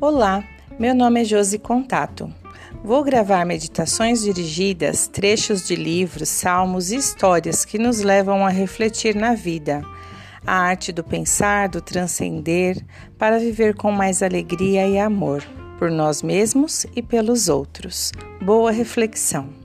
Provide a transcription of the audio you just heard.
Olá, meu nome é Josi Contato. Vou gravar meditações dirigidas, trechos de livros, salmos e histórias que nos levam a refletir na vida, a arte do pensar, do transcender, para viver com mais alegria e amor, por nós mesmos e pelos outros. Boa reflexão.